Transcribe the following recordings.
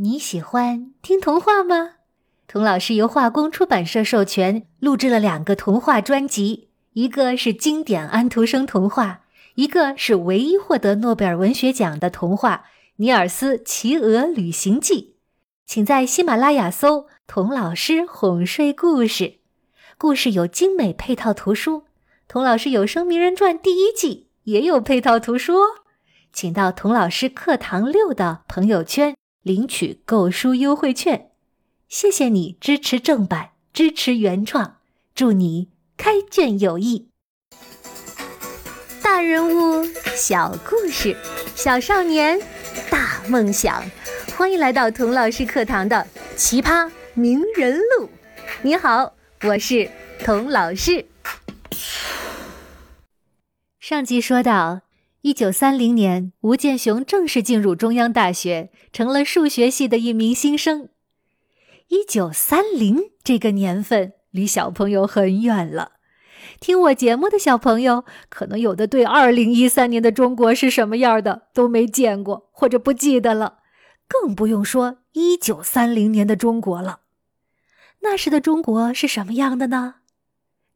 你喜欢听童话吗？童老师由画工出版社授权录制了两个童话专辑，一个是经典安徒生童话，一个是唯一获得诺贝尔文学奖的童话《尼尔斯骑鹅旅行记》。请在喜马拉雅搜“童老师哄睡故事”，故事有精美配套图书。童老师有声名人传第一季也有配套图书哦，请到童老师课堂六的朋友圈领取购书优惠券。谢谢你支持正版，支持原创，祝你开卷有益。大人物，小故事，小少年，大梦想。欢迎来到童老师课堂的奇葩名人录。你好，我是童老师。上集说到，一九三零年，吴健雄正式进入中央大学，成了数学系的一名新生。一九三零这个年份离小朋友很远了，听我节目的小朋友，可能有的对二零一三年的中国是什么样的都没见过或者不记得了，更不用说一九三零年的中国了。那时的中国是什么样的呢？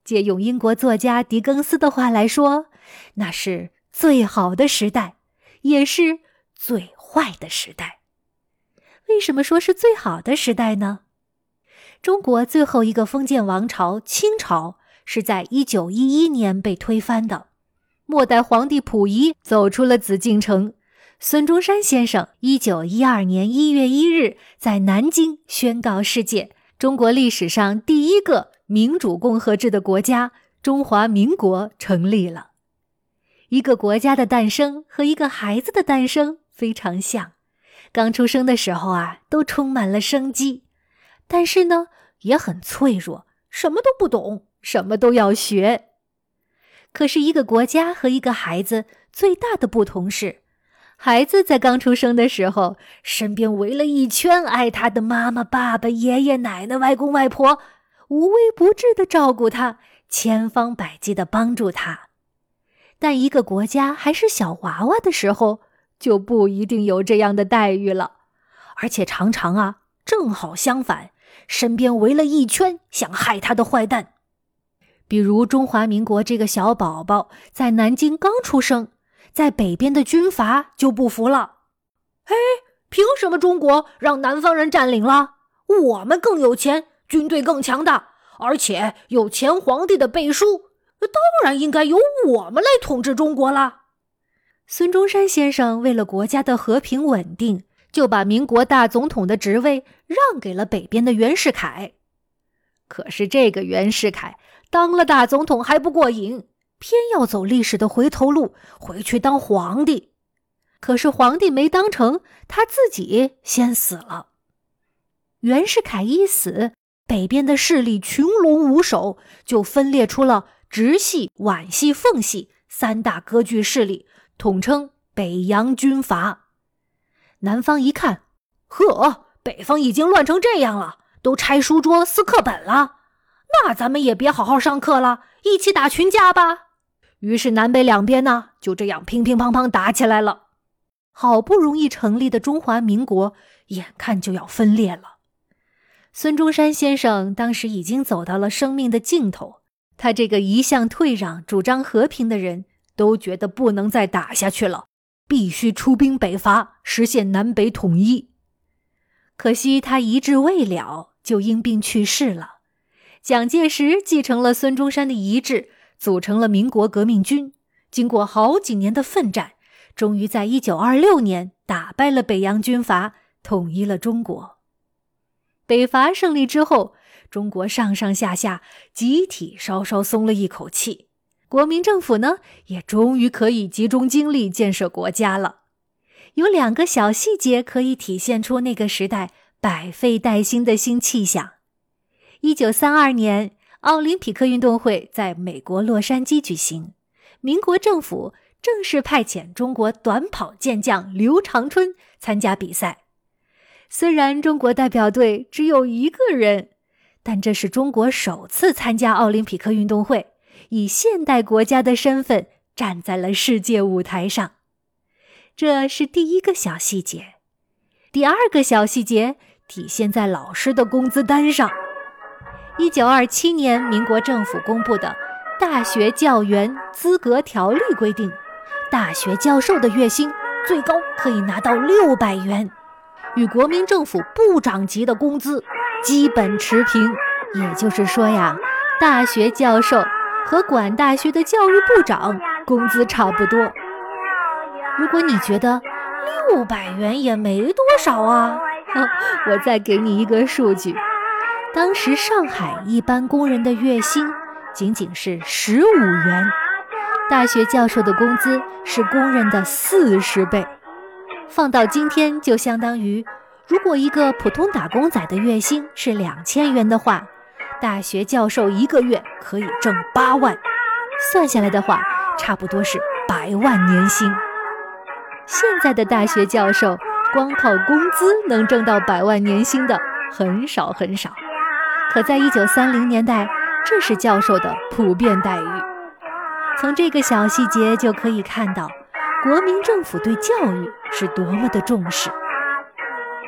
借用英国作家狄更斯的话来说，那是最好的时代，也是最坏的时代。为什么说是最好的时代呢？中国最后一个封建王朝清朝是在一九一一年被推翻的，末代皇帝溥仪走出了紫禁城，孙中山先生一九一二年一月一日在南京宣告世界：中国历史上第一个民主共和制的国家——中华民国成立了。一个国家的诞生和一个孩子的诞生非常像。刚出生的时候啊，都充满了生机，但是呢，也很脆弱，什么都不懂，什么都要学。可是，一个国家和一个孩子最大的不同是，孩子在刚出生的时候，身边围了一圈爱他的妈妈、爸爸、爷爷奶奶、外公外婆，无微不至的照顾他，千方百计的帮助他。但一个国家还是小娃娃的时候。就不一定有这样的待遇了，而且常常啊，正好相反，身边围了一圈想害他的坏蛋。比如中华民国这个小宝宝在南京刚出生，在北边的军阀就不服了。嘿，凭什么中国让南方人占领了？我们更有钱，军队更强大，而且有前皇帝的背书，当然应该由我们来统治中国了。孙中山先生为了国家的和平稳定，就把民国大总统的职位让给了北边的袁世凯。可是这个袁世凯当了大总统还不过瘾，偏要走历史的回头路，回去当皇帝。可是皇帝没当成，他自己先死了。袁世凯一死，北边的势力群龙无首，就分裂出了直系、皖系、奉系三大割据势力。统称北洋军阀。南方一看，呵，北方已经乱成这样了，都拆书桌撕课本了，那咱们也别好好上课了，一起打群架吧。于是南北两边呢，就这样乒乒乓乓打起来了。好不容易成立的中华民国，眼看就要分裂了。孙中山先生当时已经走到了生命的尽头，他这个一向退让、主张和平的人。都觉得不能再打下去了，必须出兵北伐，实现南北统一。可惜他一志未了，就因病去世了。蒋介石继承了孙中山的遗志，组成了民国革命军。经过好几年的奋战，终于在一九二六年打败了北洋军阀，统一了中国。北伐胜利之后，中国上上下下集体稍稍松了一口气。国民政府呢，也终于可以集中精力建设国家了。有两个小细节可以体现出那个时代百废待兴的新气象。一九三二年，奥林匹克运动会在美国洛杉矶举行，民国政府正式派遣中国短跑健将刘长春参加比赛。虽然中国代表队只有一个人，但这是中国首次参加奥林匹克运动会。以现代国家的身份站在了世界舞台上，这是第一个小细节。第二个小细节体现在老师的工资单上。一九二七年，民国政府公布的《大学教员资格条例》规定，大学教授的月薪最高可以拿到六百元，与国民政府部长级的工资基本持平。也就是说呀，大学教授和管大学的教育部长工资差不多。如果你觉得六百元也没多少啊，我再给你一个数据。当时上海一般工人的月薪仅仅是十五元，大学教授的工资是工人的四十倍。放到今天，就相当于如果一个普通打工仔的月薪是两千元的话，大学教授一个月可以挣八万，算下来的话，差不多是百万年薪。现在的大学教授光靠工资能挣到百万年薪的很少很少。可在一九三零年代，这是教授的普遍待遇。从这个小细节就可以看到，国民政府对教育是多么的重视。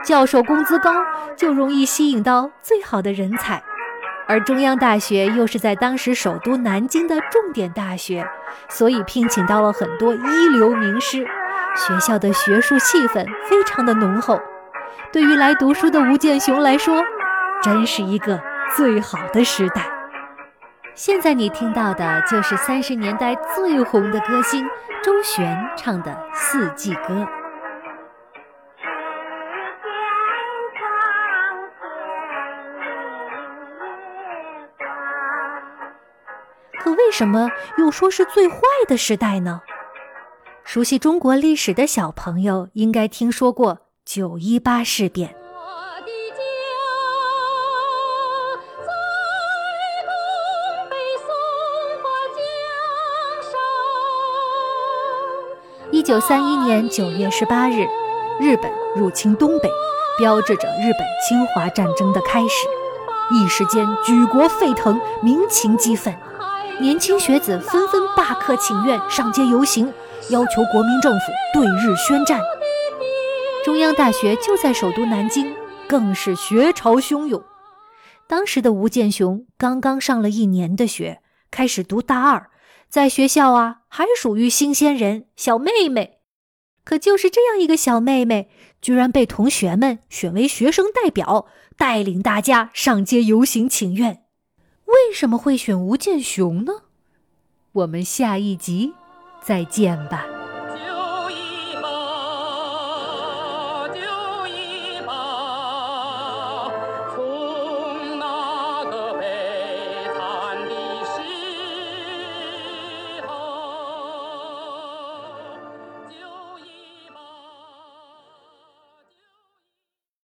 教授工资高，就容易吸引到最好的人才，而中央大学又是在当时首都南京的重点大学，所以聘请到了很多一流名师，学校的学术气氛非常的浓厚。对于来读书的吴建雄来说，真是一个。最好的时代。现在你听到的就是三十年代最红的歌星周璇唱的《四季歌》。为什么又说是最坏的时代呢？熟悉中国历史的小朋友应该听说过九一八事变。一九三一年九月十八日，日本入侵东北，标志着日本侵华战争的开始。一时间举国沸腾，民情激愤，年轻学子纷纷罢课请愿，上街游行，要求国民政府对日宣战。中央大学就在首都南京，更是学潮汹涌。当时的吴建雄刚刚上了一年的学，开始读大二。在学校啊，还属于新鲜人、小妹妹。可就是这样一个小妹妹，居然被同学们选为学生代表，带领大家上街游行请愿。为什么会选吴建雄呢？我们下一集再见吧。